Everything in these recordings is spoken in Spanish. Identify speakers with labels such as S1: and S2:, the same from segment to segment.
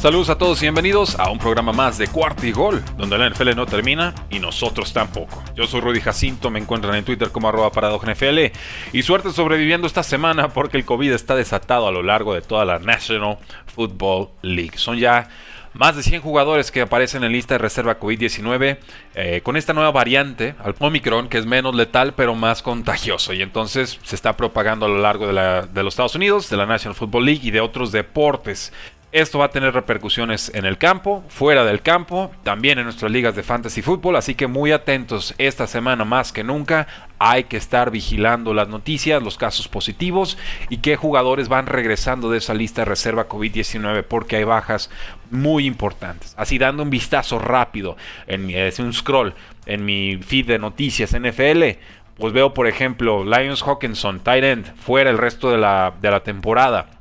S1: Saludos a todos y bienvenidos a un programa más de Cuarto y Gol, donde la NFL no termina y nosotros tampoco. Yo soy Rudy Jacinto, me encuentran en Twitter como arroba NFL y suerte sobreviviendo esta semana porque el COVID está desatado a lo largo de toda la National Football League. Son ya más de 100 jugadores que aparecen en lista de reserva COVID-19 eh, con esta nueva variante, al Omicron, que es menos letal pero más contagioso. Y entonces se está propagando a lo largo de, de los Estados Unidos, de la National Football League y de otros deportes. Esto va a tener repercusiones en el campo, fuera del campo, también en nuestras ligas de fantasy fútbol, así que muy atentos esta semana más que nunca. Hay que estar vigilando las noticias, los casos positivos y qué jugadores van regresando de esa lista de reserva COVID-19 porque hay bajas muy importantes. Así dando un vistazo rápido en mi, un scroll en mi feed de noticias NFL, pues veo por ejemplo Lions Hawkinson, tight end, fuera el resto de la, de la temporada.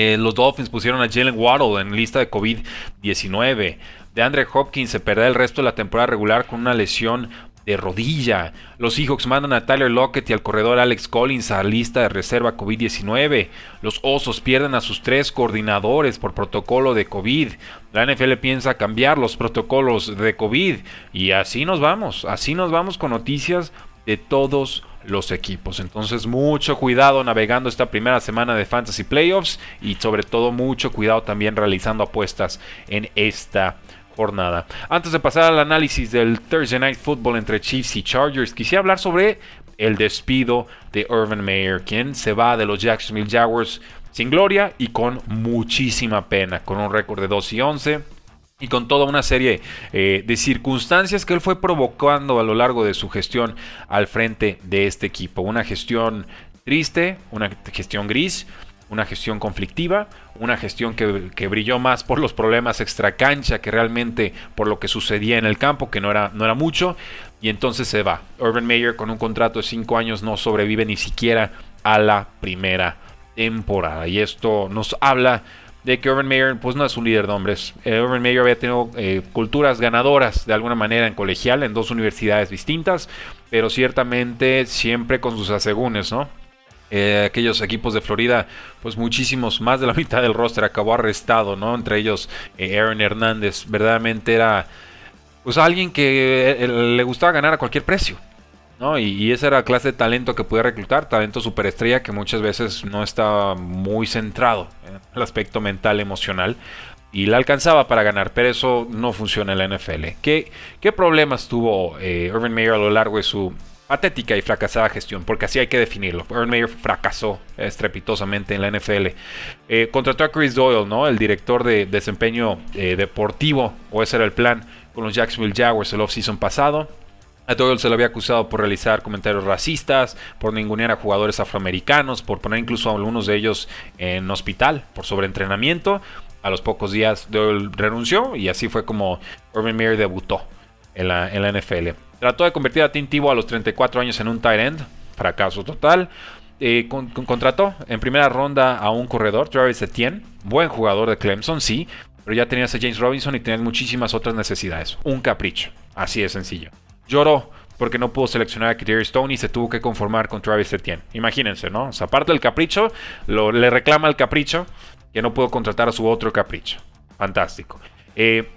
S1: Eh, los Dolphins pusieron a Jalen Waddle en lista de COVID-19. De Andre Hopkins se perderá el resto de la temporada regular con una lesión de rodilla. Los Seahawks mandan a Tyler Lockett y al corredor Alex Collins a lista de reserva COVID-19. Los Osos pierden a sus tres coordinadores por protocolo de COVID. La NFL piensa cambiar los protocolos de COVID. Y así nos vamos, así nos vamos con noticias de todos los equipos. Entonces mucho cuidado navegando esta primera semana de Fantasy Playoffs y sobre todo mucho cuidado también realizando apuestas en esta jornada. Antes de pasar al análisis del Thursday Night Football entre Chiefs y Chargers, quisiera hablar sobre el despido de Urban Meyer, quien se va de los Jacksonville Jaguars sin gloria y con muchísima pena, con un récord de 2 y 11 y con toda una serie eh, de circunstancias que él fue provocando a lo largo de su gestión al frente de este equipo. Una gestión triste, una gestión gris, una gestión conflictiva, una gestión que, brilló más por los problemas extracancha que realmente por lo que sucedía en el campo, que no era, no era mucho, y entonces se va. Urban Meyer con un contrato de 5 años no sobrevive ni siquiera a la primera temporada. Y esto nos habla de que Urban Meyer pues no es un líder de hombres. Eh, Urban Meyer había tenido eh, culturas ganadoras de alguna manera en colegial en dos universidades distintas, pero ciertamente siempre con sus asegúnes, ¿no? Eh, aquellos equipos de Florida, pues muchísimos, más de la mitad del roster acabó arrestado, ¿no? Entre ellos Aaron Hernández, verdaderamente era pues alguien que le gustaba ganar a cualquier precio. ¿No? Y, esa era la clase de talento que podía reclutar, talento superestrella que muchas veces no estaba muy centrado en el aspecto mental, emocional. Y la alcanzaba para ganar, pero eso no funciona en la NFL. ¿Qué, qué problemas tuvo eh, Urban Meyer a lo largo de su patética y fracasada gestión? Porque así hay que definirlo. Urban Meyer fracasó estrepitosamente en la NFL. Eh, contrató a Chris Doyle, ¿no? el director de desempeño eh, deportivo, o ese era el plan, con los Jacksonville Jaguars el offseason pasado a Doyle se le había acusado por realizar comentarios racistas, por ningunear a jugadores afroamericanos, por poner incluso a algunos de ellos en hospital por sobreentrenamiento. A los pocos días Doyle renunció y así fue como Urban Meyer debutó en la, NFL. Trató de convertir a Tim Tebow a los 34 años en un tight end, fracaso total. Eh, contrató en primera ronda a un corredor, Travis Etienne, buen jugador de Clemson, sí, pero ya tenías a James Robinson y tenías muchísimas otras necesidades. Un capricho, así de sencillo lloró porque no pudo seleccionar a Kyrie Stone y se tuvo que conformar con Travis Etienne. Imagínense, ¿no? O sea, aparte del capricho, le reclama el capricho que no pudo contratar a su otro capricho. Fantástico. Eh,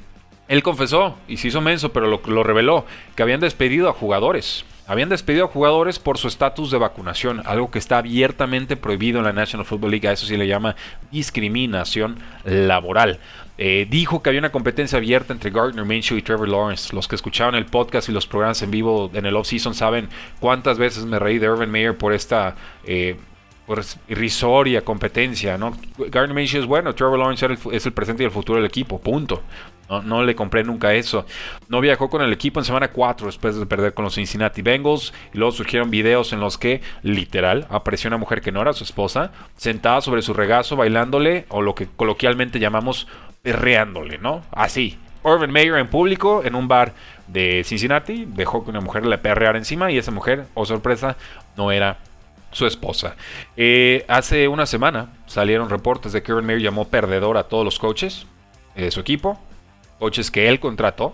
S1: él confesó y se hizo menso, pero lo, lo reveló, que habían despedido a jugadores. Habían despedido a jugadores por su estatus de vacunación, algo que está abiertamente prohibido en la National Football League. A eso sí le llama discriminación laboral. Eh, dijo que había una competencia abierta entre Gardner Minshew y Trevor Lawrence. Los que escucharon el podcast y los programas en vivo en el off-season saben cuántas veces me reí de Urban Meyer por esta eh, irrisoria competencia. ¿no? Gardner Minshew es bueno, Trevor Lawrence es el presente y el futuro del equipo, punto. No, le compré nunca eso. No viajó con el equipo en semana 4 después de perder con los Cincinnati Bengals. Y luego surgieron videos en los que, literal, apareció una mujer que no era su esposa, sentada sobre su regazo, bailándole, o lo que coloquialmente llamamos perreándole, ¿no? Así. Urban Mayer en público en un bar de Cincinnati dejó que una mujer le perreara encima y esa mujer, oh sorpresa, no era su esposa. Eh, hace una semana salieron reportes de que Urban Mayer llamó perdedor a todos los coaches de su equipo coaches que él contrató.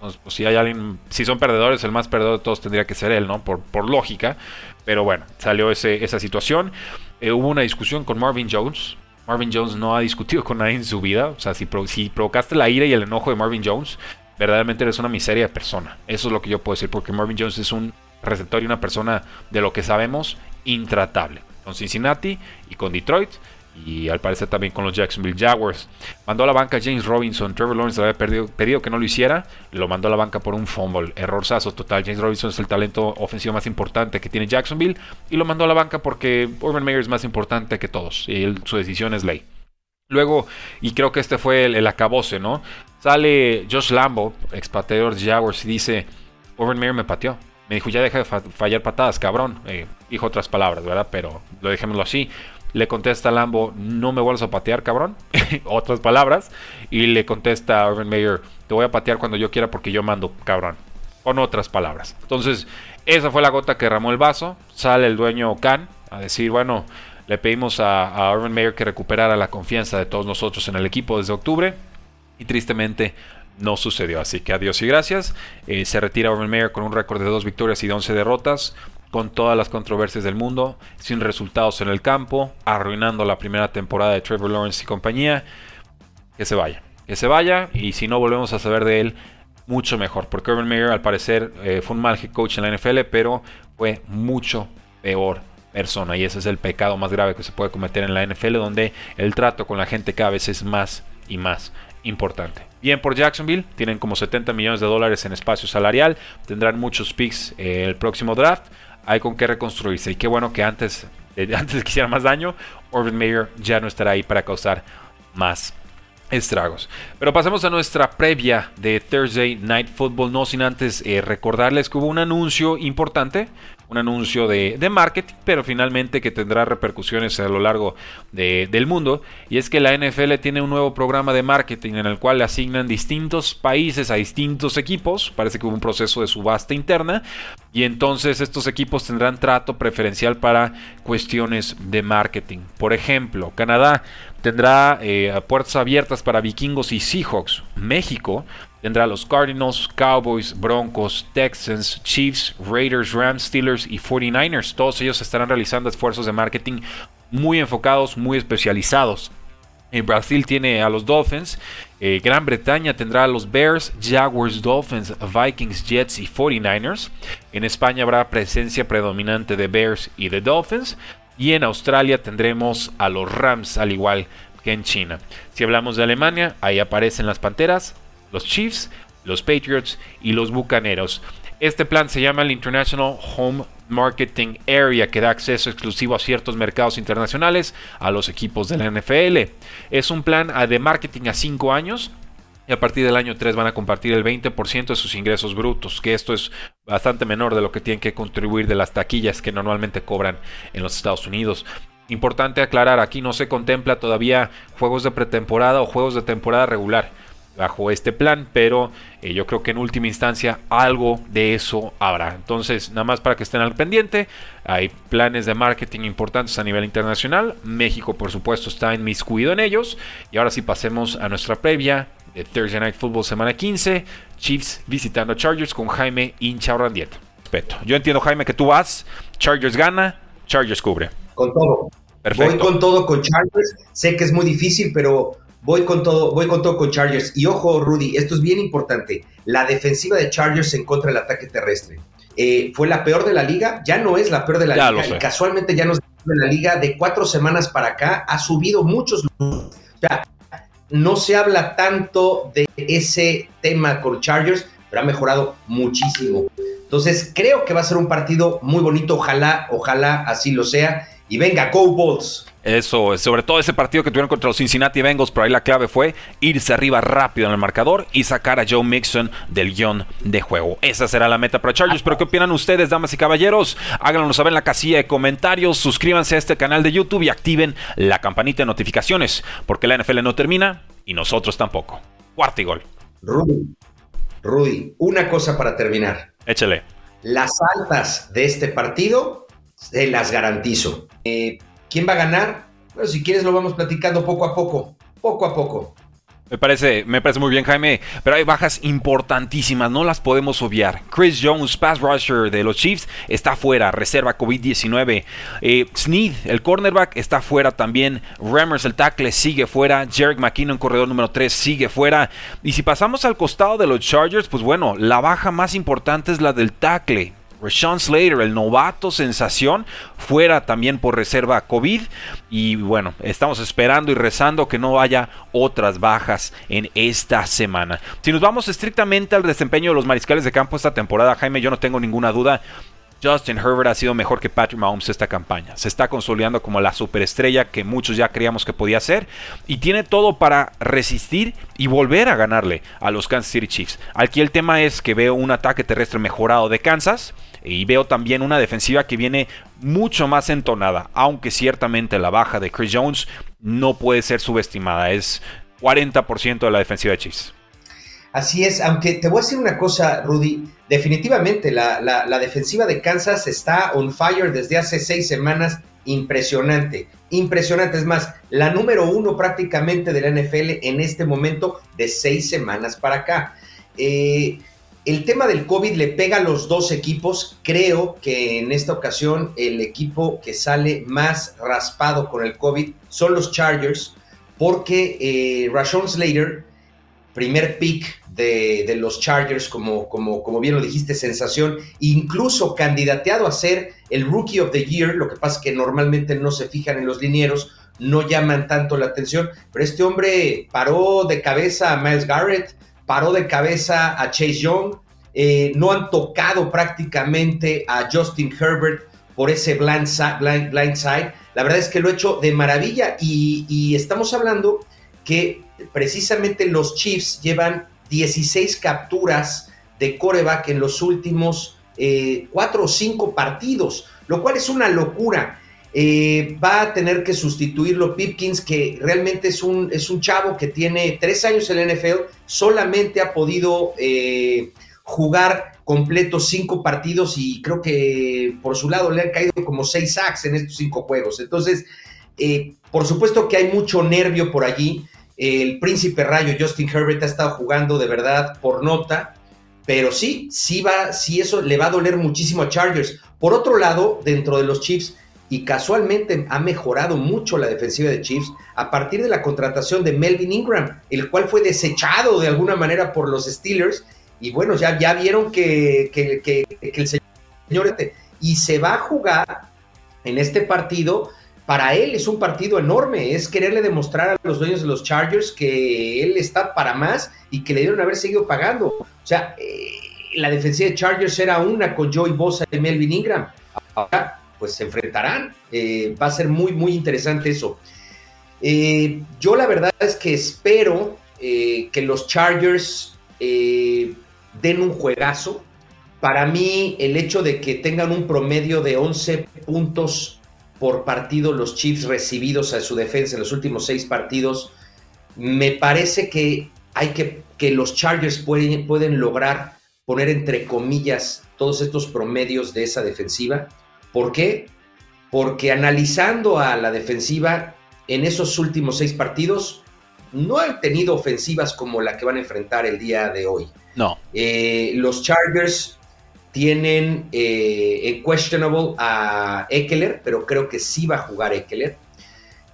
S1: Pues, si hay alguien, si son perdedores, el más perdedor de todos tendría que ser él, ¿no? Por, por lógica. Pero bueno, salió esa situación. Eh, hubo una discusión con Marvin Jones. Marvin Jones no ha discutido con nadie en su vida. O sea, si provocaste la ira y el enojo de Marvin Jones, verdaderamente eres una miseria de persona. Eso es lo que yo puedo decir, porque Marvin Jones es un receptor y una persona de lo que sabemos intratable. Con Cincinnati y con Detroit y al parecer también con los Jacksonville Jaguars. Mandó a la banca James Robinson. Trevor Lawrence le había pedido que no lo hiciera. Lo mandó a la banca por un fumble. Errorzazo total. James Robinson es el talento ofensivo más importante que tiene Jacksonville. Y lo mandó a la banca porque Urban Meyer es más importante que todos. Y su decisión es ley. Luego, y creo que este fue el, acabose, ¿no? Sale Josh Lambo, expatriador de Jaguars, y dice: Urban Meyer me pateó. Me dijo, ya deja de fallar patadas, cabrón. Eh, dijo otras palabras, ¿verdad? Pero lo dejémoslo así. Le contesta Lambo, no me vuelvas a patear, cabrón. Otras palabras. Y le contesta Urban Meyer, te voy a patear cuando yo quiera porque yo mando, cabrón. Con otras palabras. Entonces, esa fue la gota que derramó el vaso. Sale el dueño Khan a decir, bueno, le pedimos a, Urban Meyer que recuperara la confianza de todos nosotros en el equipo desde octubre. Y tristemente no sucedió. Así que adiós y gracias. Eh, se retira Urban Meyer con un récord de dos victorias y de 11 derrotas con todas las controversias del mundo, sin resultados en el campo, arruinando la primera temporada de Trevor Lawrence y compañía, que se vaya. Que se vaya y si no volvemos a saber de él, mucho mejor. Porque Urban Meyer al parecer eh, fue un mal head coach en la NFL, pero fue mucho peor persona. Y ese es el pecado más grave que se puede cometer en la NFL, donde el trato con la gente cada vez es más y más importante. Bien por Jacksonville, tienen como 70 millones de dólares en espacio salarial, tendrán muchos picks eh, el próximo draft hay con qué reconstruirse. Y qué bueno que antes, eh, antes que hiciera más daño, Urban Meyer ya no estará ahí para causar más estragos. Pero pasemos a nuestra previa de Thursday Night Football, no sin antes eh, recordarles que hubo un anuncio importante un anuncio de, marketing, pero finalmente que tendrá repercusiones a lo largo del mundo. Y es que la NFL tiene un nuevo programa de marketing en el cual le asignan distintos países a distintos equipos. Parece que hubo un proceso de subasta interna. Y entonces estos equipos tendrán trato preferencial para cuestiones de marketing. Por ejemplo, Canadá tendrá eh, puertas abiertas para vikingos y Seahawks. México Tendrá los Cardinals, Cowboys, Broncos, Texans, Chiefs, Raiders, Rams, Steelers y 49ers. Todos ellos estarán realizando esfuerzos de marketing muy enfocados, muy especializados. En Brasil tiene a los Dolphins. Eh, Gran Bretaña tendrá a los Bears, Jaguars, Dolphins, Vikings, Jets y 49ers. En España habrá presencia predominante de Bears y de Dolphins. Y en Australia tendremos a los Rams, al igual que en China. Si hablamos de Alemania, ahí aparecen las Panteras, los Chiefs, los Patriots y los Bucaneros. Este plan se llama el International Home Marketing Area, que da acceso exclusivo a ciertos mercados internacionales a los equipos de la NFL. Es un plan de marketing a 5 años y a partir del año 3 van a compartir el 20% de sus ingresos brutos, que esto es bastante menor de lo que tienen que contribuir de las taquillas que normalmente cobran en los Estados Unidos. Importante aclarar, aquí no se contempla todavía juegos de pretemporada o juegos de temporada regular bajo este plan, pero eh, yo creo que en última instancia algo de eso habrá. Entonces, nada más para que estén al pendiente, hay planes de marketing importantes a nivel internacional. México, por supuesto, está inmiscuido en ellos. Y ahora sí pasemos a nuestra previa de Thursday Night Football semana 15. Chiefs visitando Chargers con Jaime Incha Respeto. Yo entiendo, Jaime, que tú vas, Chargers gana, Chargers cubre.
S2: Con todo. Perfecto. Voy con todo con Chargers. Sé que es muy difícil, pero Voy con todo, voy con todo con Chargers. Y ojo, Rudy, esto es bien importante. La defensiva de Chargers en contra del ataque terrestre. Eh, fue la peor de la liga, ya no es la peor de la liga. Y casualmente ya no es de la liga. De cuatro semanas para acá ha subido muchos. O sea, no se habla tanto de ese tema con Chargers, pero ha mejorado muchísimo. Entonces, creo que va a ser un partido muy bonito. Ojalá, ojalá así lo sea. Y venga, Go Bolts.
S1: Eso, sobre todo ese partido que tuvieron contra los Cincinnati Bengals, pero ahí la clave fue irse arriba rápido en el marcador y sacar a Joe Mixon del guion de juego. Esa será la meta para Chargers. Pero ¿qué opinan ustedes, damas y caballeros? Háganos saber en la casilla de comentarios, suscríbanse a este canal de YouTube y activen la campanita de notificaciones, porque la NFL no termina y nosotros tampoco. Cuarto y gol.
S2: Rudy, Rudy, una cosa para terminar.
S1: Échale.
S2: Las altas de este partido se las garantizo. Eh, ¿Quién va a ganar? Bueno, si quieres lo vamos platicando poco a poco, poco a poco.
S1: Me parece, me parece muy bien, Jaime. Pero hay bajas importantísimas, no las podemos obviar. Chris Jones, pass rusher de los Chiefs, está fuera, reserva COVID-19. Eh, Sneed, el cornerback, está fuera también. Rammers, el tackle, sigue fuera. Jarek McKinnon, corredor número 3, sigue fuera. Y si pasamos al costado de los Chargers, pues bueno, la baja más importante es la del tackle. Rashawn Slater, el novato sensación, fuera también por reserva COVID. Y bueno, estamos esperando y rezando que no haya otras bajas en esta semana. Si nos vamos estrictamente al desempeño de los mariscales de campo esta temporada, Jaime, yo no tengo ninguna duda. Justin Herbert ha sido mejor que Patrick Mahomes esta campaña. Se está consolidando como la superestrella que muchos ya creíamos que podía ser. Y tiene todo para resistir y volver a ganarle a los Kansas City Chiefs. Aquí el tema es que veo un ataque terrestre mejorado de Kansas. Y veo también una defensiva que viene mucho más entonada. Aunque ciertamente la baja de Chris Jones no puede ser subestimada. Es 40% de la defensiva de Chiefs.
S2: Así es, aunque te voy a decir una cosa, Rudy, definitivamente la, defensiva de Kansas está on fire desde hace seis semanas, impresionante, impresionante, es más, la número uno prácticamente de la NFL en este momento de seis semanas para acá. Eh, el tema del COVID le pega a los dos equipos. Creo que en esta ocasión el equipo que sale más raspado con el COVID son los Chargers, porque eh, Rashon Slater primer pick de, los Chargers, como, como, como, bien lo dijiste, sensación, incluso candidateado a ser el Rookie of the Year, lo que pasa es que normalmente no se fijan en los linieros, no llaman tanto la atención, pero este hombre paró de cabeza a Miles Garrett, paró de cabeza a Chase Young, eh, no han tocado prácticamente a Justin Herbert por ese blind side, La verdad es que lo he hecho de maravilla y estamos hablando que precisamente los Chiefs llevan 16 capturas de coreback en los últimos eh, cuatro o cinco partidos, lo cual es una locura. Eh, va a tener que sustituirlo Pipkins, que realmente es un, es un chavo que tiene tres años en la NFL, solamente ha podido eh, jugar completo cinco partidos y creo que por su lado le han caído como seis sacks en estos cinco juegos. Entonces, por supuesto que hay mucho nervio por allí. El príncipe rayo Justin Herbert ha estado jugando de verdad por nota, pero sí, sí va, sí eso le va a doler muchísimo a Chargers. Por otro lado, dentro de los Chiefs, y casualmente ha mejorado mucho la defensiva de Chiefs a partir de la contratación de Melvin Ingram, el cual fue desechado de alguna manera por los Steelers. Y bueno, ya, ya vieron que, que, que el señor este, y se va a jugar en este partido para él es un partido enorme, es quererle demostrar a los dueños de los Chargers que él está para más y que le dieron haber seguido pagando. O sea, eh, la defensiva de Chargers era una con Joey Bosa y Melvin Ingram. Ahora, pues se enfrentarán. Eh, va a ser muy, muy interesante eso. Eh, yo la verdad es que espero que los Chargers den un juegazo. Para mí, el hecho de que tengan un promedio de 11 puntos por partido los Chiefs recibidos a su defensa en los últimos seis partidos, me parece que hay que que los Chargers pueden, pueden lograr poner entre comillas todos estos promedios de esa defensiva. ¿Por qué? Porque analizando a la defensiva en esos últimos seis partidos, no han tenido ofensivas como la que van a enfrentar el día de hoy.
S1: No.
S2: Eh, los Chargers tienen eh, questionable a Eckler, pero creo que sí va a jugar Eckler.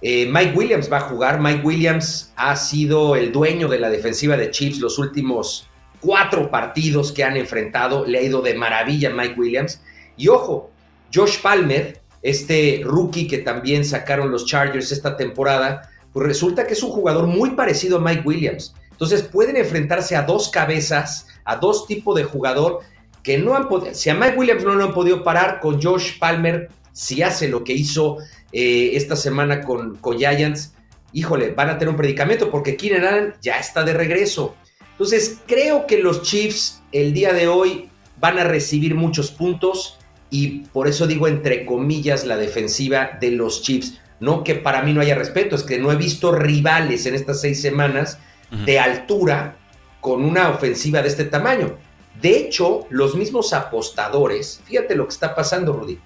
S2: Eh, Mike Williams va a jugar. Mike Williams ha sido el dueño de la defensiva de Chiefs los últimos cuatro partidos que han enfrentado. Le ha ido de maravilla Mike Williams. Y ojo, Josh Palmer, este rookie que también sacaron los Chargers esta temporada, pues resulta que es un jugador muy parecido a Mike Williams. Entonces pueden enfrentarse a dos cabezas, a dos tipos de jugador que no han podido, si a Mike Williams no lo han podido parar, con Josh Palmer si hace lo que hizo eh, esta semana con, con Giants, híjole, van a tener un predicamento porque Keenan Allen ya está de regreso. Entonces, creo que los Chiefs el día de hoy van a recibir muchos puntos y por eso digo entre comillas la defensiva de los Chiefs. No que para mí no haya respeto, es que no he visto rivales en estas seis semanas de altura con una ofensiva de este tamaño. De hecho, los mismos apostadores, fíjate lo que está pasando, Rudy.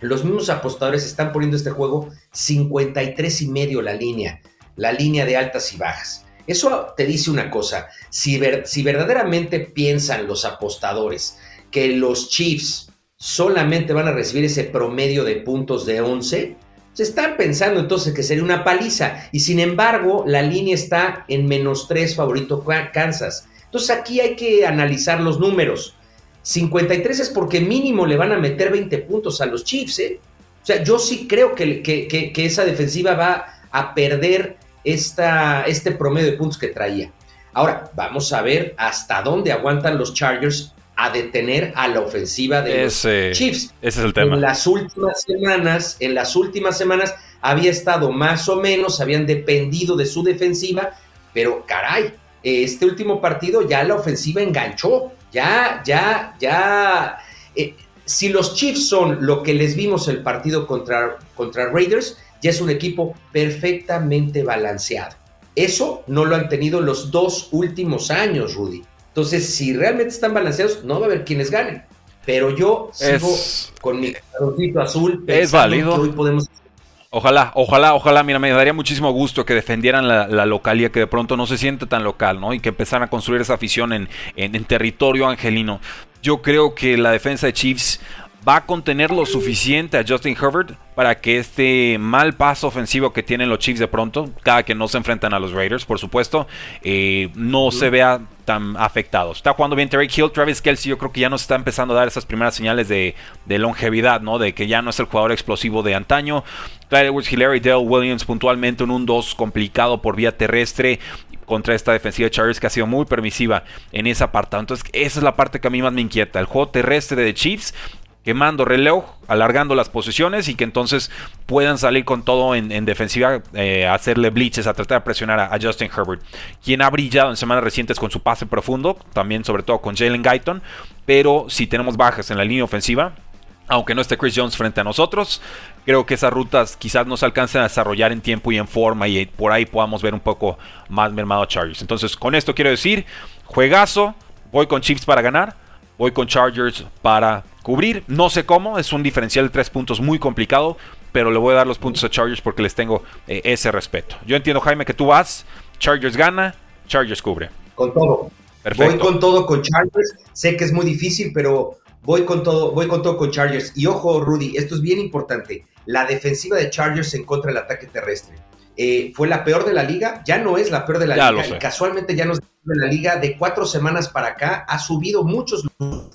S2: Los mismos apostadores están poniendo este juego 53 y medio la línea, la línea de altas y bajas. Eso te dice una cosa, si, si verdaderamente piensan los apostadores que los Chiefs solamente van a recibir ese promedio de puntos de 11, se están pensando entonces que sería una paliza y sin embargo la línea está en menos 3 favorito Kansas. Entonces aquí hay que analizar los números. 53 es porque mínimo le van a meter 20 puntos a los Chiefs. ¿eh? O sea, yo sí creo que, que, esa defensiva va a perder esta, este promedio de puntos que traía. Ahora, vamos a ver hasta dónde aguantan los Chargers a detener a la ofensiva de los Chiefs.
S1: Ese es el tema.
S2: En las últimas semanas, en las últimas semanas había estado más o menos, habían dependido de su defensiva, pero caray, este último partido ya la ofensiva enganchó, ya, ya, ya. Eh, si los Chiefs son lo que les vimos el partido contra, contra Raiders, ya es un equipo perfectamente balanceado. Eso no lo han tenido los dos últimos años, Rudy. Entonces, si realmente están balanceados, no va a haber quienes ganen. Pero yo sigo con mi carrocito azul.
S1: Es válido. hoy podemos Ojalá, ojalá, ojalá, mira, me daría muchísimo gusto que defendieran la, localía, que de pronto no se siente tan local, ¿no? Y que empezaran a construir esa afición en, en territorio angelino. Yo creo que la defensa de Chiefs va a contener lo suficiente a Justin Herbert para que este mal paso ofensivo que tienen los Chiefs de pronto, cada que no se enfrentan a los Raiders, por supuesto, eh, no se vea tan afectado. Está jugando bien Terry Hill, Travis Kelsey, yo creo que ya nos está empezando a dar esas primeras señales de, longevidad, ¿no? De que ya no es el jugador explosivo de antaño. Clyde Edwards, Hillary, Dale Williams puntualmente en un 2 complicado por vía terrestre contra esta defensiva de Chargers que ha sido muy permisiva en esa parte. Entonces, esa es la parte que a mí más me inquieta. El juego terrestre de Chiefs quemando reloj, alargando las posiciones y que entonces puedan salir con todo en, defensiva, eh, hacerle blitzes, a tratar de presionar a, Justin Herbert, quien ha brillado en semanas recientes con su pase profundo, también sobre todo con Jalen Guyton, pero si tenemos bajas en la línea ofensiva, aunque no esté Chris Jones frente a nosotros, creo que esas rutas quizás no se alcancen a desarrollar en tiempo y en forma y por ahí podamos ver un poco más mermado Chargers. Entonces, con esto quiero decir, juegazo, voy con Chiefs para ganar, voy con Chargers para cubrir. No sé cómo, es un diferencial de tres puntos muy complicado, pero le voy a dar los puntos a Chargers porque les tengo eh, ese respeto. Yo entiendo, Jaime, que tú vas, Chargers gana, Chargers cubre.
S2: Con todo. Perfecto. Voy con todo con Chargers. Sé que es muy difícil, pero voy con todo, voy con todo con Chargers. Y ojo, Rudy, esto es bien importante. La defensiva de Chargers en contra del ataque terrestre. Eh, fue la peor de la liga, ya no es la peor de la liga, casualmente ya no es de la liga, de cuatro semanas para acá ha subido muchos. O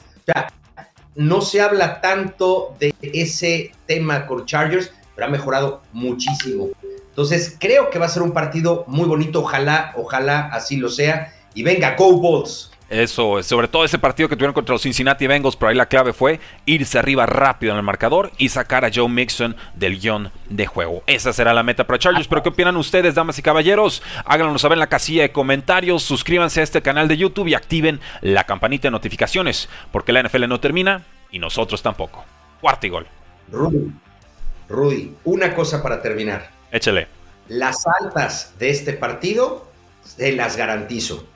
S2: no se habla tanto de ese tema con Chargers, pero ha mejorado muchísimo. Entonces, creo que va a ser un partido muy bonito, ojalá, ojalá así lo sea. Y venga, Go.
S1: Eso, sobre todo ese partido que tuvieron contra los Cincinnati Bengals, pero ahí la clave fue irse arriba rápido en el marcador y sacar a Joe Mixon del guion de juego. Esa será la meta para Chargers. Pero ¿qué opinan ustedes, damas y caballeros? Háganlo saber en la casilla de comentarios, suscríbanse a este canal de YouTube y activen la campanita de notificaciones, porque la NFL no termina y nosotros tampoco. Cuarto y gol.
S2: Rudy, Rudy, una cosa para terminar.
S1: Échale.
S2: Las altas de este partido, se las garantizo